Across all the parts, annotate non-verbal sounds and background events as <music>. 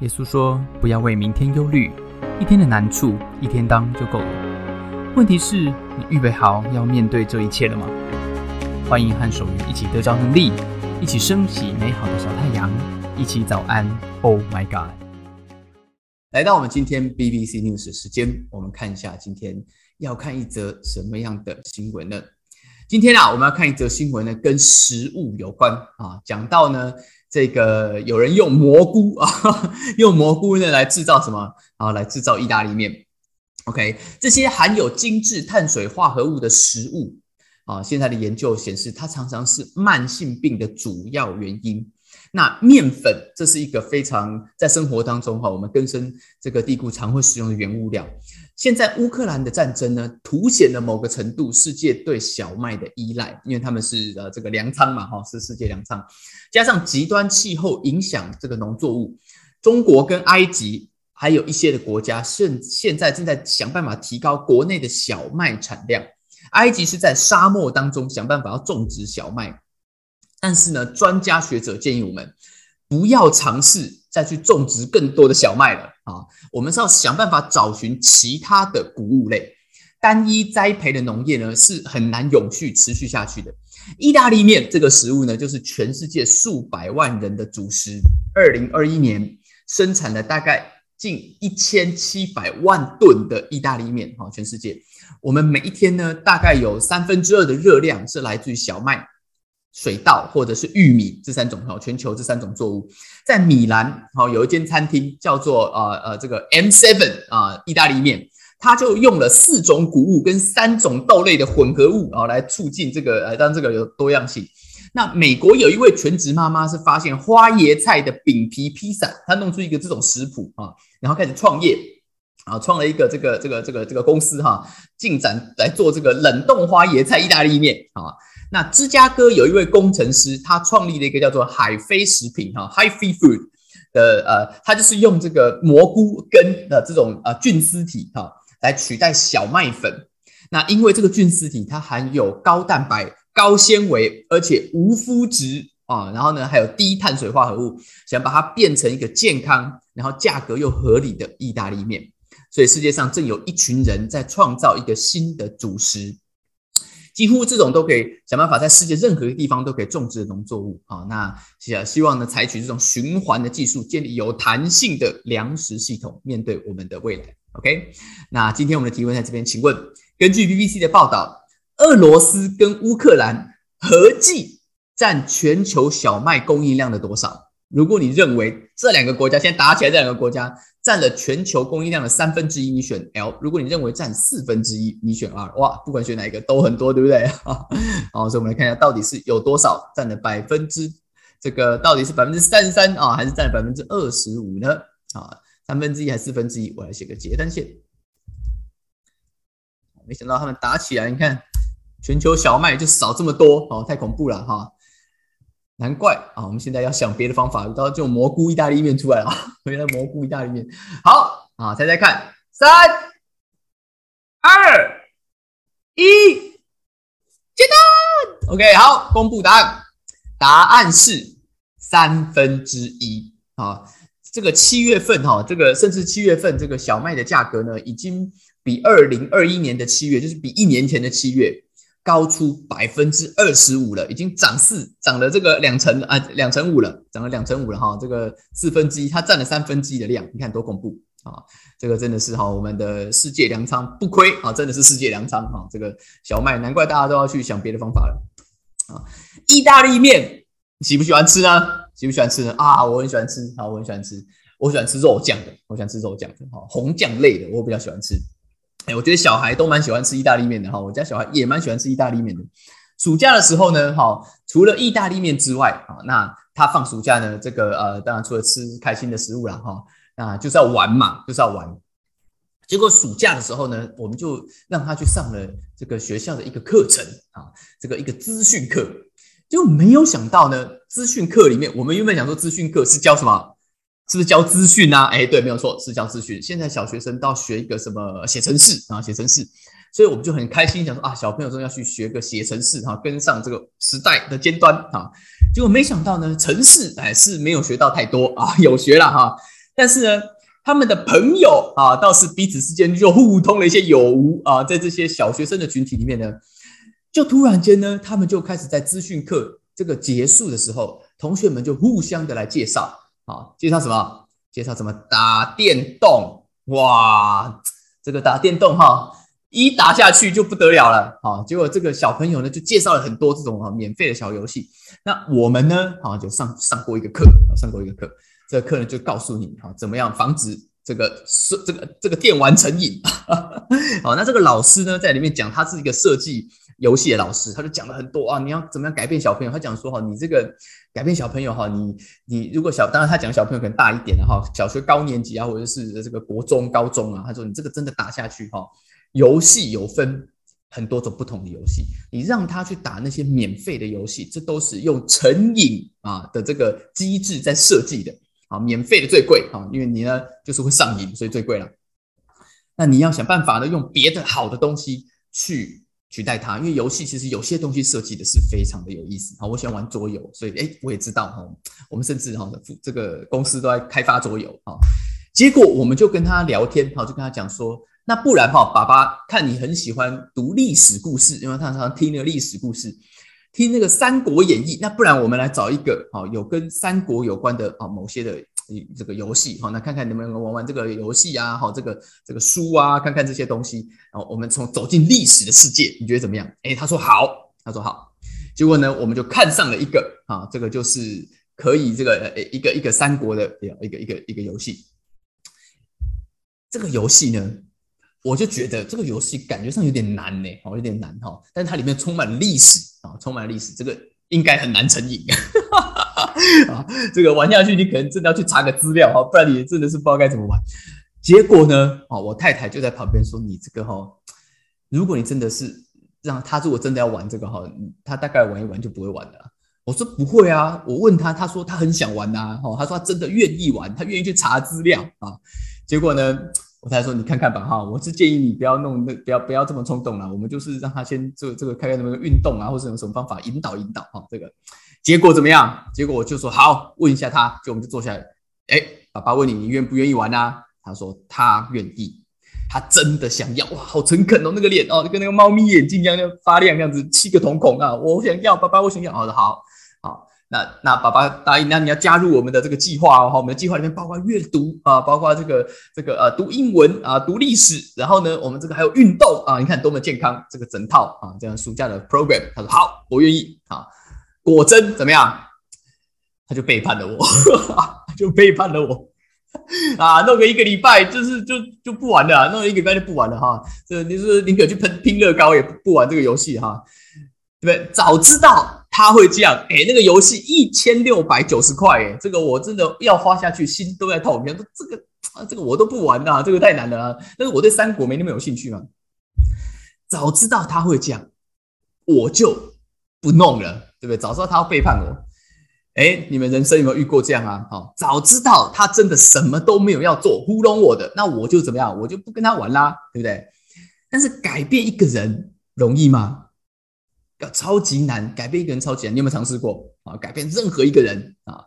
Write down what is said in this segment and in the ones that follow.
耶稣说：“不要为明天忧虑，一天的难处一天当就够了。问题是，你预备好要面对这一切了吗？”欢迎和守愚一起得着能力，一起升起美好的小太阳，一起早安。Oh my God！来到我们今天 BBC News 的时间，我们看一下今天要看一则什么样的新闻呢？今天啊，我们要看一则新闻呢，跟食物有关啊，讲到呢。这个有人用蘑菇啊，<laughs> 用蘑菇呢来制造什么啊？来制造意大利面。OK，这些含有精致碳水化合物的食物啊，现在的研究显示，它常常是慢性病的主要原因。那面粉，这是一个非常在生活当中哈，我们根深这个蒂固常会使用的原物料。现在乌克兰的战争呢，凸显了某个程度世界对小麦的依赖，因为他们是呃这个粮仓嘛哈，是世界粮仓，加上极端气候影响这个农作物，中国跟埃及还有一些的国家现现在正在想办法提高国内的小麦产量。埃及是在沙漠当中想办法要种植小麦，但是呢，专家学者建议我们不要尝试。再去种植更多的小麦了啊！我们是要想办法找寻其他的谷物类，单一栽培的农业呢是很难永续持续下去的。意大利面这个食物呢，就是全世界数百万人的主食。二零二一年生产了大概近一千七百万吨的意大利面哈，全世界我们每一天呢，大概有三分之二的热量是来自于小麦。水稻或者是玉米这三种哈，全球这三种作物，在米兰哈有一间餐厅叫做呃呃这个 M Seven 啊意大利面，它就用了四种谷物跟三种豆类的混合物啊来促进这个呃让这个有多样性。那美国有一位全职妈妈是发现花椰菜的饼皮披萨，她弄出一个这种食谱啊，然后开始创业啊，创了一个这个这个这个这个公司哈，进展来做这个冷冻花椰菜意大利面啊。那芝加哥有一位工程师，他创立了一个叫做海飞食品哈 （High Fe Food 的呃，他就是用这个蘑菇根的这种呃菌丝体哈来取代小麦粉。那因为这个菌丝体它含有高蛋白、高纤维，而且无麸质啊，然后呢还有低碳水化合物，想把它变成一个健康，然后价格又合理的意大利面。所以世界上正有一群人在创造一个新的主食。几乎这种都可以想办法在世界任何一个地方都可以种植的农作物啊，那希希望呢采取这种循环的技术，建立有弹性的粮食系统，面对我们的未来。OK，那今天我们的提问在这边，请问，根据 BBC 的报道，俄罗斯跟乌克兰合计占全球小麦供应量的多少？如果你认为这两个国家现在打起来，这两个国家占了全球供应量的三分之一，你选 L；如果你认为占四分之一，你选 R。哇，不管选哪一个都很多，对不对？<laughs> 好，所以我们来看一下，到底是有多少占了百分之这个到底是百分之三十三啊，还是占了百分之二十五呢？啊，三分之一还是四分之一？我来写个结单线。没想到他们打起来，你看全球小麦就少这么多，哦，太恐怖了哈。难怪啊！我们现在要想别的方法，到这种蘑菇意大利面出来了。原来蘑菇意大利面好啊！猜猜看，三、二、一，接单。OK，好，公布答案。答案是三分之一啊！这个七月份哈，这个甚至七月份这个小麦的价格呢，已经比二零二一年的七月，就是比一年前的七月。高出百分之二十五了，已经涨四涨了这个两成啊，两成五了，涨了两成五了哈，这个四分之一，它占了三分之一的量，你看多恐怖啊！这个真的是哈，我们的世界粮仓不亏啊，真的是世界粮仓哈，这个小麦难怪大家都要去想别的方法了啊！意大利面喜不喜欢吃呢？喜不喜欢吃？啊，我很喜欢吃，好，我很喜欢吃，我喜欢吃肉酱的，我喜欢吃肉酱的哈，红酱类的我比较喜欢吃。哎，我觉得小孩都蛮喜欢吃意大利面的哈，我家小孩也蛮喜欢吃意大利面的。暑假的时候呢，哈，除了意大利面之外，啊，那他放暑假呢，这个呃，当然除了吃开心的食物了哈，那就是要玩嘛，就是要玩。结果暑假的时候呢，我们就让他去上了这个学校的一个课程啊，这个一个资讯课，就没有想到呢，资讯课里面，我们原本想说资讯课是教什么？是不是教资讯啊？哎，对，没有错，是教资讯。现在小学生都要学一个什么写程式啊？写程式，所以我们就很开心，想说啊，小朋友说要去学个写程式哈，跟上这个时代的尖端啊。结果没想到呢，程式哎是没有学到太多啊，有学了哈。但是呢，他们的朋友啊，倒是彼此之间就互通了一些有无啊，在这些小学生的群体里面呢，就突然间呢，他们就开始在资讯课这个结束的时候，同学们就互相的来介绍啊，介绍什么？介绍怎么打电动？哇，这个打电动哈。一打下去就不得了了，好，结果这个小朋友呢就介绍了很多这种啊免费的小游戏。那我们呢，好就上上过一个课，上过一个课，这个课呢就告诉你，哈，怎么样防止这个设这个这个电玩成瘾。<laughs> 好，那这个老师呢在里面讲，他是一个设计游戏的老师，他就讲了很多啊，你要怎么样改变小朋友？他讲说哈，你这个改变小朋友哈，你你如果小，当然他讲小朋友可能大一点的哈，小学高年级啊，或者是这个国中、高中啊，他说你这个真的打下去哈。游戏有分很多种不同的游戏，你让他去打那些免费的游戏，这都是用成瘾啊的这个机制在设计的啊，免费的最贵啊，因为你呢就是会上瘾，所以最贵了。那你要想办法呢，用别的好的东西去取代它，因为游戏其实有些东西设计的是非常的有意思啊。我喜欢玩桌游，所以哎，我也知道哈，我们甚至哈这个公司都在开发桌游啊。结果我们就跟他聊天，哈，就跟他讲说。那不然哈，爸爸看你很喜欢读历史故事，因为他常常听那个历史故事，听那个《三国演义》。那不然我们来找一个哈，有跟三国有关的啊某些的这个游戏哈，那看看能不能玩玩这个游戏啊，哈，这个这个书啊，看看这些东西。然后我们从走进历史的世界，你觉得怎么样？哎，他说好，他说好。结果呢，我们就看上了一个啊，这个就是可以这个一个一个三国的一个一个一个游戏。这个游戏呢？我就觉得这个游戏感觉上有点难呢，哦，有点难哈。但是它里面充满历史啊，充满历史，这个应该很难成瘾 <laughs> 啊。这个玩下去，你可能真的要去查个资料哈，不然你真的是不知道该怎么玩。结果呢，哦，我太太就在旁边说：“你这个哈，如果你真的是让他如果真的要玩这个哈，他大概玩一玩就不会玩了。”我说：“不会啊。”我问他，他说他很想玩呐，哦，他说他真的愿意玩，他愿意去查资料啊。结果呢？我才说你看看吧哈，我是建议你不要弄那不要不要这么冲动了，我们就是让他先这这个看看那个运动啊，或者有什么方法引导引导哈。这个结果怎么样？结果我就说好，问一下他，就我们就坐下来。哎，爸爸问你，你愿不愿意玩啊？他说他愿意，他真的想要哇，好诚恳哦，那个脸哦，就跟那个猫咪眼睛一样发亮，这样子七个瞳孔啊，我想要，爸爸我想要，好的好。那那爸爸答应，那你要加入我们的这个计划哦，哈，我们的计划里面包括阅读啊，包括这个这个呃读英文啊，读历史，然后呢，我们这个还有运动啊，你看多么健康，这个整套啊，这样暑假的 program，他说好，我愿意啊，果真怎么样？他就背叛了我，<laughs> 就背叛了我 <laughs> 啊，弄个一个礼拜就是就就不玩了，弄一个礼拜就不玩了哈，这你是宁可去喷拼乐高也不玩这个游戏哈，对不对？早知道。他会这样，哎，那个游戏一千六百九十块，哎，这个我真的要花下去，心都在痛。你说这个，这个我都不玩呐，这个太难了。啊但是我对三国没那么有兴趣嘛。早知道他会这样，我就不弄了，对不对？早知道他要背叛我，哎，你们人生有没有遇过这样啊？好，早知道他真的什么都没有要做，糊弄我的，那我就怎么样？我就不跟他玩啦，对不对？但是改变一个人容易吗？要超级难，改变一个人超级难。你有没有尝试过啊？改变任何一个人啊，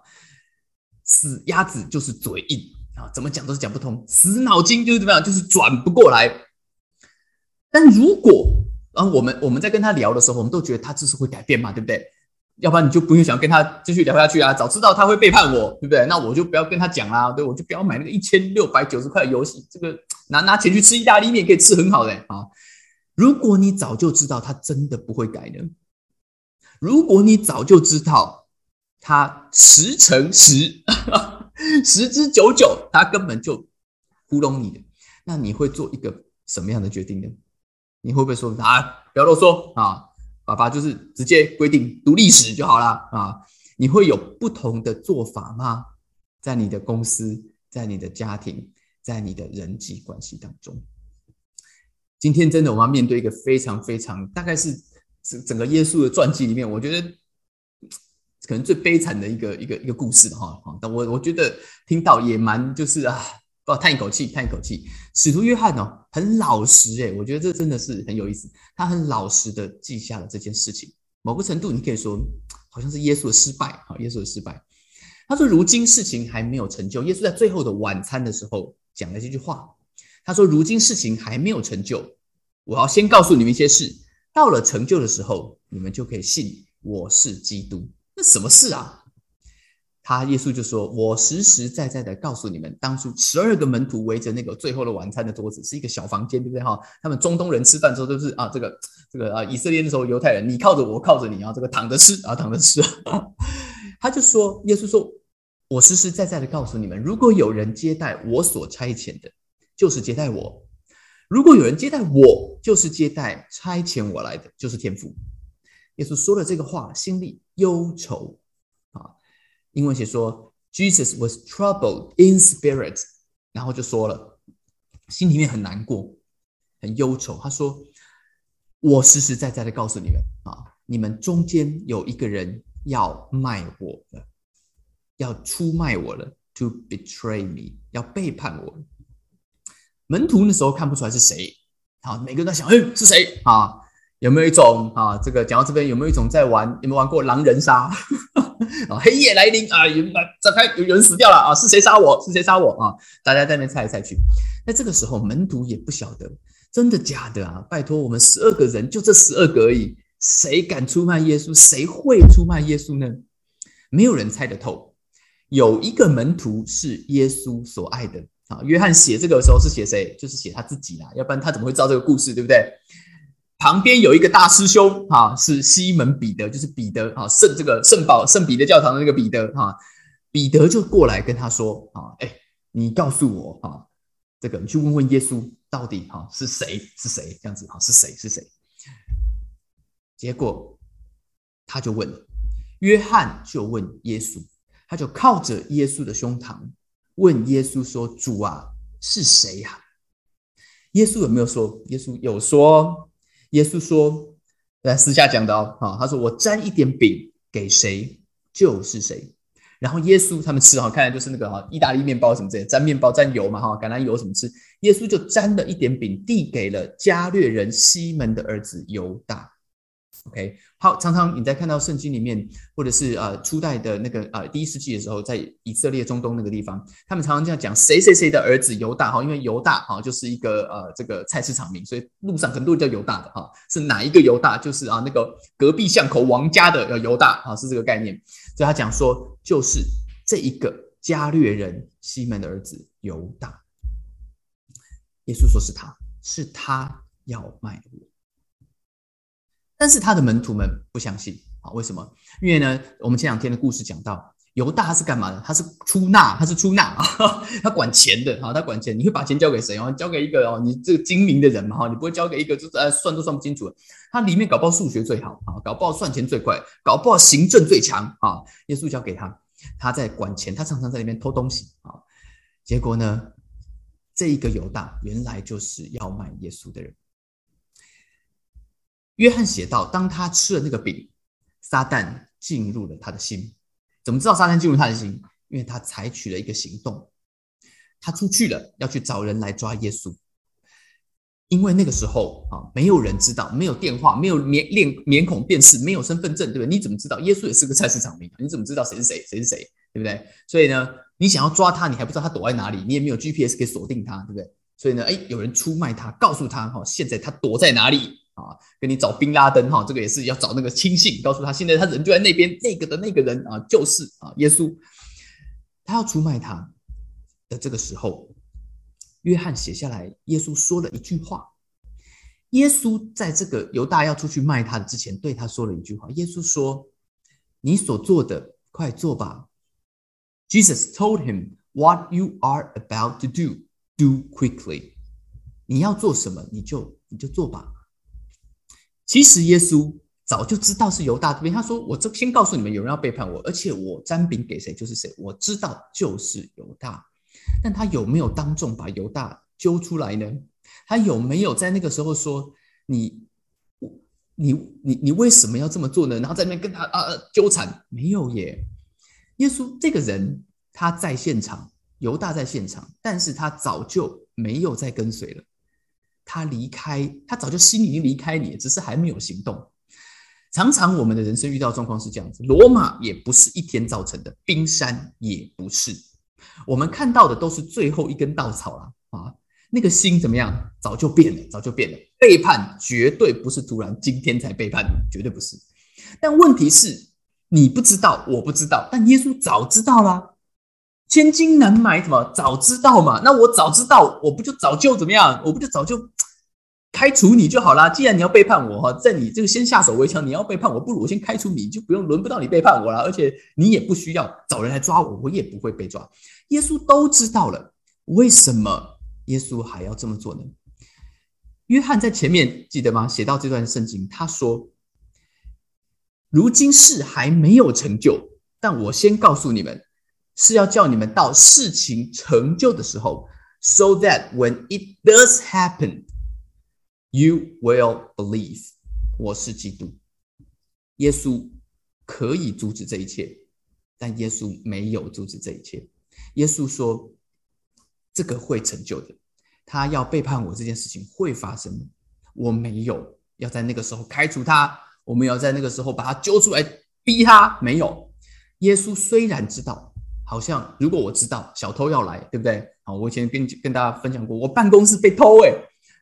死鸭子就是嘴硬啊，怎么讲都是讲不通。死脑筋就是怎么样，就是转不过来。但如果啊，我们我们在跟他聊的时候，我们都觉得他就是会改变嘛，对不对？要不然你就不用想跟他继续聊下去啊。早知道他会背叛我，对不对？那我就不要跟他讲啦，对，我就不要买那个一千六百九十块的游戏。这个拿拿钱去吃意大利面可以吃很好的啊。如果你早就知道他真的不会改呢？如果你早就知道他十乘十，<laughs> 十之九九，他根本就糊弄你的，那你会做一个什么样的决定呢？你会不会说啊，不要啰嗦啊，爸爸就是直接规定读历史就好了啊？你会有不同的做法吗？在你的公司，在你的家庭，在你的人际关系当中？今天真的，我们要面对一个非常非常，大概是整整个耶稣的传记里面，我觉得可能最悲惨的一个一个一个故事哈。但我我觉得听到也蛮就是啊，不叹一口气，叹一口气。使徒约翰哦，很老实诶，我觉得这真的是很有意思。他很老实的记下了这件事情，某个程度你可以说好像是耶稣的失败啊，耶稣的失败。他说：“如今事情还没有成就。”耶稣在最后的晚餐的时候讲了这句话。他说：“如今事情还没有成就，我要先告诉你们一些事。到了成就的时候，你们就可以信我是基督。那什么事啊？”他耶稣就说：“我实实在在的告诉你们，当初十二个门徒围着那个最后的晚餐的桌子，是一个小房间，对不对？哈，他们中东人吃饭的时候都是啊，这个这个啊，以色列的时候犹太人，你靠着我，靠着你啊，这个躺着吃啊，躺着吃。<laughs> 他就说，耶稣说，我实实在在的告诉你们，如果有人接待我所差遣的，就是接待我；如果有人接待我，就是接待差遣我来的，就是天父。耶稣说了这个话，心里忧愁。”英文写说，Jesus was troubled in spirit，然后就说了，心里面很难过，很忧愁。他说：“我实实在在的告诉你们啊，你们中间有一个人要卖我了，要出卖我了，to betray me，要背叛我。”门徒那时候看不出来是谁，好，每个人都想，哎，是谁啊？有没有一种啊？这个讲到这边，有没有一种在玩？有没有玩过狼人杀？<laughs> 啊，黑夜来临啊！有展开，有人死掉了啊！是谁杀我？是谁杀我啊？大家在那边猜来猜去。那这个时候，门徒也不晓得真的假的啊！拜托，我们十二个人，就这十二个而已，谁敢出卖耶稣？谁会出卖耶稣呢？没有人猜得透。有一个门徒是耶稣所爱的啊！约翰写这个时候是写谁？就是写他自己啦，要不然他怎么会知道这个故事？对不对？旁边有一个大师兄啊，是西门彼得，就是彼得啊，圣这个圣保圣彼得教堂的那个彼得哈，彼得就过来跟他说啊，哎，你告诉我啊，这个你去问问耶稣到底哈是谁是谁这样子哈是谁是谁？结果他就问，约翰就问耶稣，他就靠着耶稣的胸膛问耶稣说：“主啊，是谁呀？”耶稣有没有说？耶稣有说。耶稣说：“在私下讲的哦，他说我沾一点饼给谁就是谁。然后耶稣他们吃哈，看来就是那个哈意大利面包什么之类，沾面包沾油嘛哈，橄榄油什么吃。耶稣就沾了一点饼，递给了加略人西门的儿子犹大。” OK，好，常常你在看到圣经里面，或者是呃初代的那个呃第一世纪的时候，在以色列中东那个地方，他们常常这样讲谁谁谁的儿子犹大哈，因为犹大哈就是一个呃这个菜市场名，所以路上很多人叫犹大的哈，是哪一个犹大？就是啊那个隔壁巷口王家的犹大啊，是这个概念。所以他讲说，就是这一个加略人西门的儿子犹大。耶稣说是他是他要卖我。但是他的门徒们不相信啊？为什么？因为呢，我们前两天的故事讲到，犹大他是干嘛的？他是出纳，他是出纳啊，<laughs> 他管钱的啊，他管钱。你会把钱交给谁哦？交给一个哦，你这个精明的人嘛哈，你不会交给一个就是呃算都算不清楚。他里面搞不好数学最好啊，搞不好算钱最快，搞不好行政最强啊。耶稣交给他，他在管钱，他常常在里面偷东西啊。结果呢，这一个犹大原来就是要卖耶稣的人。约翰写道：“当他吃了那个饼，撒旦进入了他的心。怎么知道撒旦进入他的心？因为他采取了一个行动，他出去了，要去找人来抓耶稣。因为那个时候啊，没有人知道，没有电话，没有面面面孔辨识，没有身份证，对不对？你怎么知道耶稣也是个菜市场名？你怎么知道谁是谁，谁是谁，对不对？所以呢，你想要抓他，你还不知道他躲在哪里，你也没有 GPS 可以锁定他，对不对？所以呢，哎，有人出卖他，告诉他哈，现在他躲在哪里？”啊，跟你找宾拉登哈，这个也是要找那个亲信，告诉他现在他人就在那边，那个的那个人啊，就是啊，耶稣，他要出卖他的这个时候，约翰写下来，耶稣说了一句话。耶稣在这个犹大要出去卖他的之前，对他说了一句话。耶稣说：“你所做的，快做吧。” Jesus told him, "What you are about to do, do quickly." 你要做什么，你就你就做吧。其实耶稣早就知道是犹大这边，他说：“我这先告诉你们，有人要背叛我，而且我沾饼给谁就是谁，我知道就是犹大。”但他有没有当众把犹大揪出来呢？他有没有在那个时候说：“你，你，你，你为什么要这么做呢？”然后在那边跟他啊纠缠？没有耶。耶稣这个人他在现场，犹大在现场，但是他早就没有再跟随了。他离开，他早就心已经离开你，只是还没有行动。常常我们的人生遇到状况是这样子，罗马也不是一天造成的，冰山也不是，我们看到的都是最后一根稻草了啊！那个心怎么样？早就变了，早就变了。背叛绝对不是突然今天才背叛，绝对不是。但问题是，你不知道，我不知道，但耶稣早知道啦。千金难买什么？早知道嘛？那我早知道，我不就早就怎么样？我不就早就？开除你就好啦。既然你要背叛我哈，在你这个先下手为强，你要背叛我，不如我先开除你，就不用轮不到你背叛我了。而且你也不需要找人来抓我，我也不会被抓。耶稣都知道了，为什么耶稣还要这么做呢？约翰在前面记得吗？写到这段圣经，他说：“如今事还没有成就，但我先告诉你们，是要叫你们到事情成就的时候，so that when it does happen。” You will believe，我是基督。耶稣可以阻止这一切，但耶稣没有阻止这一切。耶稣说：“这个会成就的，他要背叛我这件事情会发生的。我没有要在那个时候开除他，我们要在那个时候把他揪出来逼他。没有。耶稣虽然知道，好像如果我知道小偷要来，对不对？好，我以前跟跟大家分享过，我办公室被偷，哎。”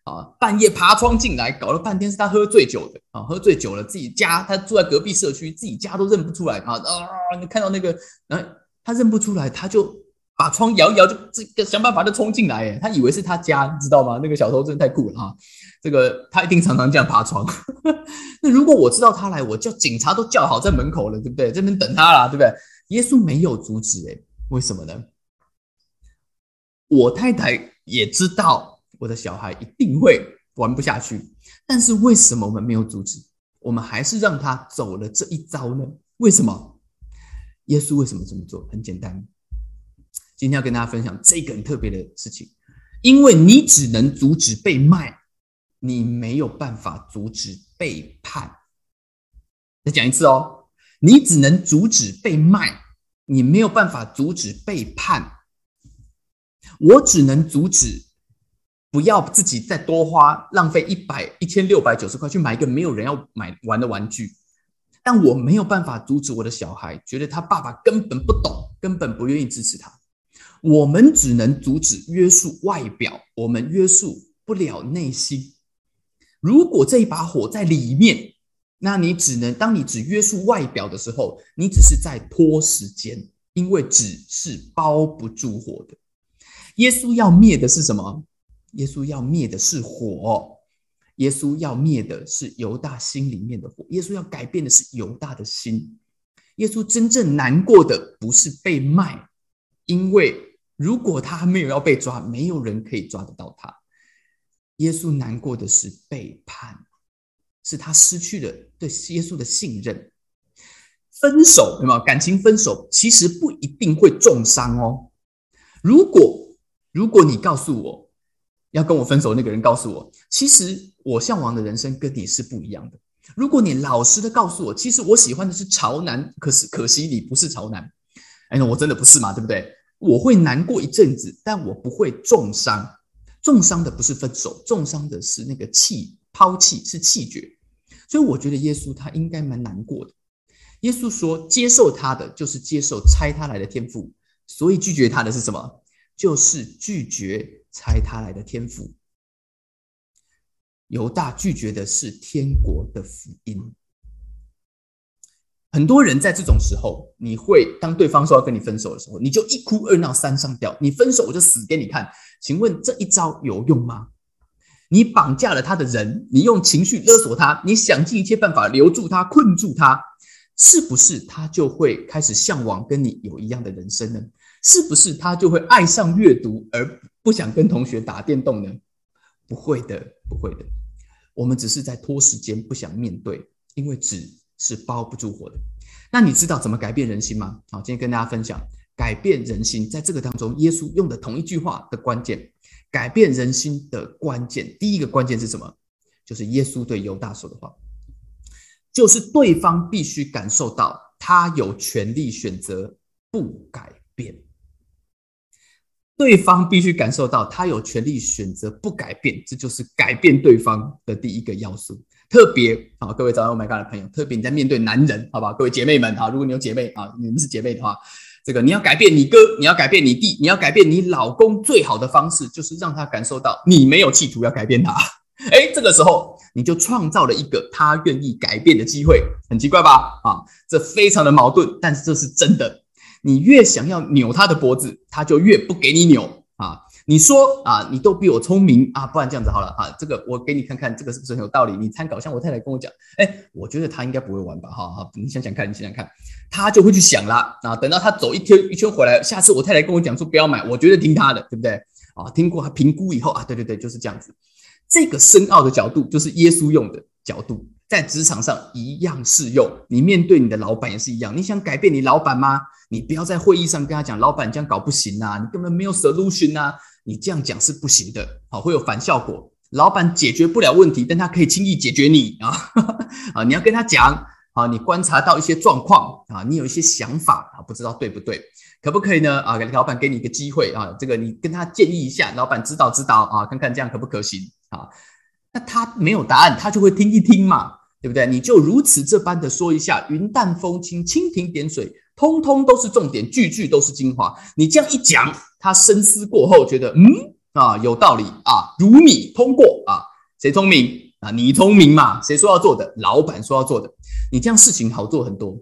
啊！半夜爬窗进来，搞了半天是他喝醉酒的啊！喝醉酒了，自己家他住在隔壁社区，自己家都认不出来啊！啊！你看到那个，然后他认不出来，他就把窗摇一摇，就这个想办法就冲进来。哎，他以为是他家，你知道吗？那个小偷真的太酷了啊！这个他一定常常这样爬窗。<laughs> 那如果我知道他来，我叫警察都叫好在门口了，对不对？这边等他啦，对不对？耶稣没有阻止，哎，为什么呢？我太太也知道。我的小孩一定会玩不下去，但是为什么我们没有阻止？我们还是让他走了这一招呢？为什么？耶稣为什么这么做？很简单，今天要跟大家分享这个很特别的事情，因为你只能阻止被卖，你没有办法阻止背叛。再讲一次哦，你只能阻止被卖，你没有办法阻止背叛。我只能阻止。不要自己再多花浪费一百一千六百九十块去买一个没有人要买玩的玩具，但我没有办法阻止我的小孩，觉得他爸爸根本不懂，根本不愿意支持他。我们只能阻止约束外表，我们约束不了内心。如果这一把火在里面，那你只能当你只约束外表的时候，你只是在拖时间，因为纸是包不住火的。耶稣要灭的是什么？耶稣要灭的是火，耶稣要灭的是犹大心里面的火，耶稣要改变的是犹大的心。耶稣真正难过的不是被卖，因为如果他没有要被抓，没有人可以抓得到他。耶稣难过的是背叛，是他失去了对耶稣的信任。分手，有没有感情分手？其实不一定会重伤哦。如果如果你告诉我。要跟我分手那个人告诉我，其实我向往的人生跟你是不一样的。如果你老实的告诉我，其实我喜欢的是潮男，可是可惜你不是潮男，哎，那我真的不是嘛，对不对？我会难过一阵子，但我不会重伤。重伤的不是分手，重伤的是那个气抛弃，是弃绝。所以我觉得耶稣他应该蛮难过的。耶稣说，接受他的就是接受拆他来的天赋，所以拒绝他的是什么？就是拒绝。猜他来的天赋，犹大拒绝的是天国的福音。很多人在这种时候，你会当对方说要跟你分手的时候，你就一哭二闹三上吊，你分手我就死给你看。请问这一招有用吗？你绑架了他的人，你用情绪勒索他，你想尽一切办法留住他、困住他，是不是他就会开始向往跟你有一样的人生呢？是不是他就会爱上阅读而不想跟同学打电动呢？不会的，不会的。我们只是在拖时间，不想面对，因为纸是包不住火的。那你知道怎么改变人心吗？好，今天跟大家分享改变人心，在这个当中，耶稣用的同一句话的关键，改变人心的关键，第一个关键是什么？就是耶稣对犹大说的话，就是对方必须感受到他有权利选择不改变。对方必须感受到他有权利选择不改变，这就是改变对方的第一个要素。特别啊，各位早上 Oh My God 的朋友，特别你在面对男人，好吧？各位姐妹们啊，如果你有姐妹啊，你们是姐妹的话，这个你要改变你哥，你要改变你弟，你要改变你老公，最好的方式就是让他感受到你没有企图要改变他。<laughs> 哎，这个时候你就创造了一个他愿意改变的机会，很奇怪吧？啊，这非常的矛盾，但是这是真的。你越想要扭他的脖子，他就越不给你扭啊！你说啊，你都比我聪明啊，不然这样子好了啊，这个我给你看看，这个是不是很有道理？你参考，像我太太跟我讲，哎，我觉得他应该不会玩吧？哈哈，你想想看，你想想看，他就会去想啦啊。等到他走一天一圈回来，下次我太太跟我讲说不要买，我觉得听他的，对不对？啊，听过他评估以后啊，对对对，就是这样子。这个深奥的角度就是耶稣用的角度，在职场上一样适用。你面对你的老板也是一样。你想改变你老板吗？你不要在会议上跟他讲，老板这样搞不行啊，你根本没有 solution 啊，你这样讲是不行的，好，会有反效果。老板解决不了问题，但他可以轻易解决你啊 <laughs> 啊！你要跟他讲啊，你观察到一些状况啊，你有一些想法啊，不知道对不对？可不可以呢？啊，老板给你一个机会啊，这个你跟他建议一下，老板指导指导啊，看看这样可不可行？啊，那他没有答案，他就会听一听嘛，对不对？你就如此这般的说一下，云淡风轻，蜻蜓点水，通通都是重点，句句都是精华。你这样一讲，他深思过后觉得，嗯啊，有道理啊，如你通过啊，谁聪明啊？你聪明嘛？谁说要做的？老板说要做的，你这样事情好做很多。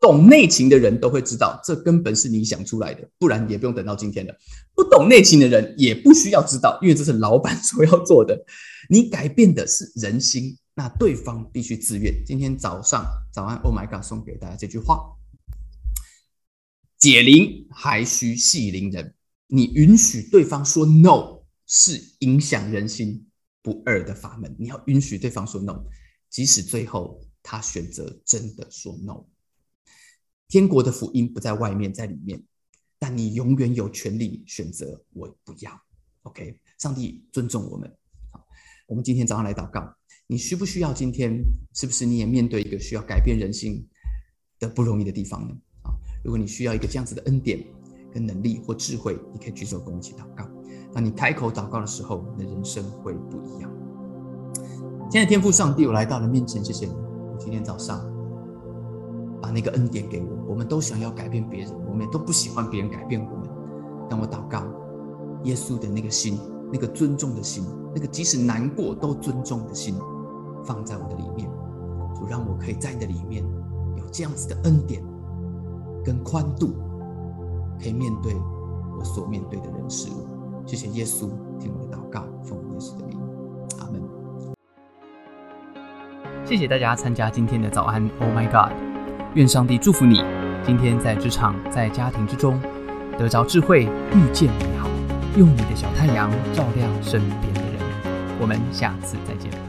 懂内情的人都会知道，这根本是你想出来的，不然也不用等到今天了。不懂内情的人也不需要知道，因为这是老板 <laughs> 说要做的。你改变的是人心，那对方必须自愿。今天早上早安，Oh my God，送给大家这句话：解铃还需系铃人。你允许对方说 no，是影响人心不二的法门。你要允许对方说 no，即使最后他选择真的说 no。天国的福音不在外面，在里面，但你永远有权利选择我不要。OK，上帝尊重我们。好，我们今天早上来祷告，你需不需要？今天是不是你也面对一个需要改变人心的不容易的地方呢？啊，如果你需要一个这样子的恩典跟能力或智慧，你可以举手跟我一起祷告。当你开口祷告的时候，你的人生会不一样。现在天父上帝，我来到了面前，谢谢你。我今天早上。把那个恩典给我，我们都想要改变别人，我们也都不喜欢别人改变我们。当我祷告，耶稣的那个心，那个尊重的心，那个即使难过都尊重的心，放在我的里面，就让我可以在你的里面有这样子的恩典跟宽度，可以面对我所面对的人事物。谢谢耶稣，听我的祷告，奉耶稣的名，阿门。谢谢大家参加今天的早安，Oh my God。愿上帝祝福你，今天在职场、在家庭之中得着智慧，遇见美好，用你的小太阳照亮身边的人。我们下次再见。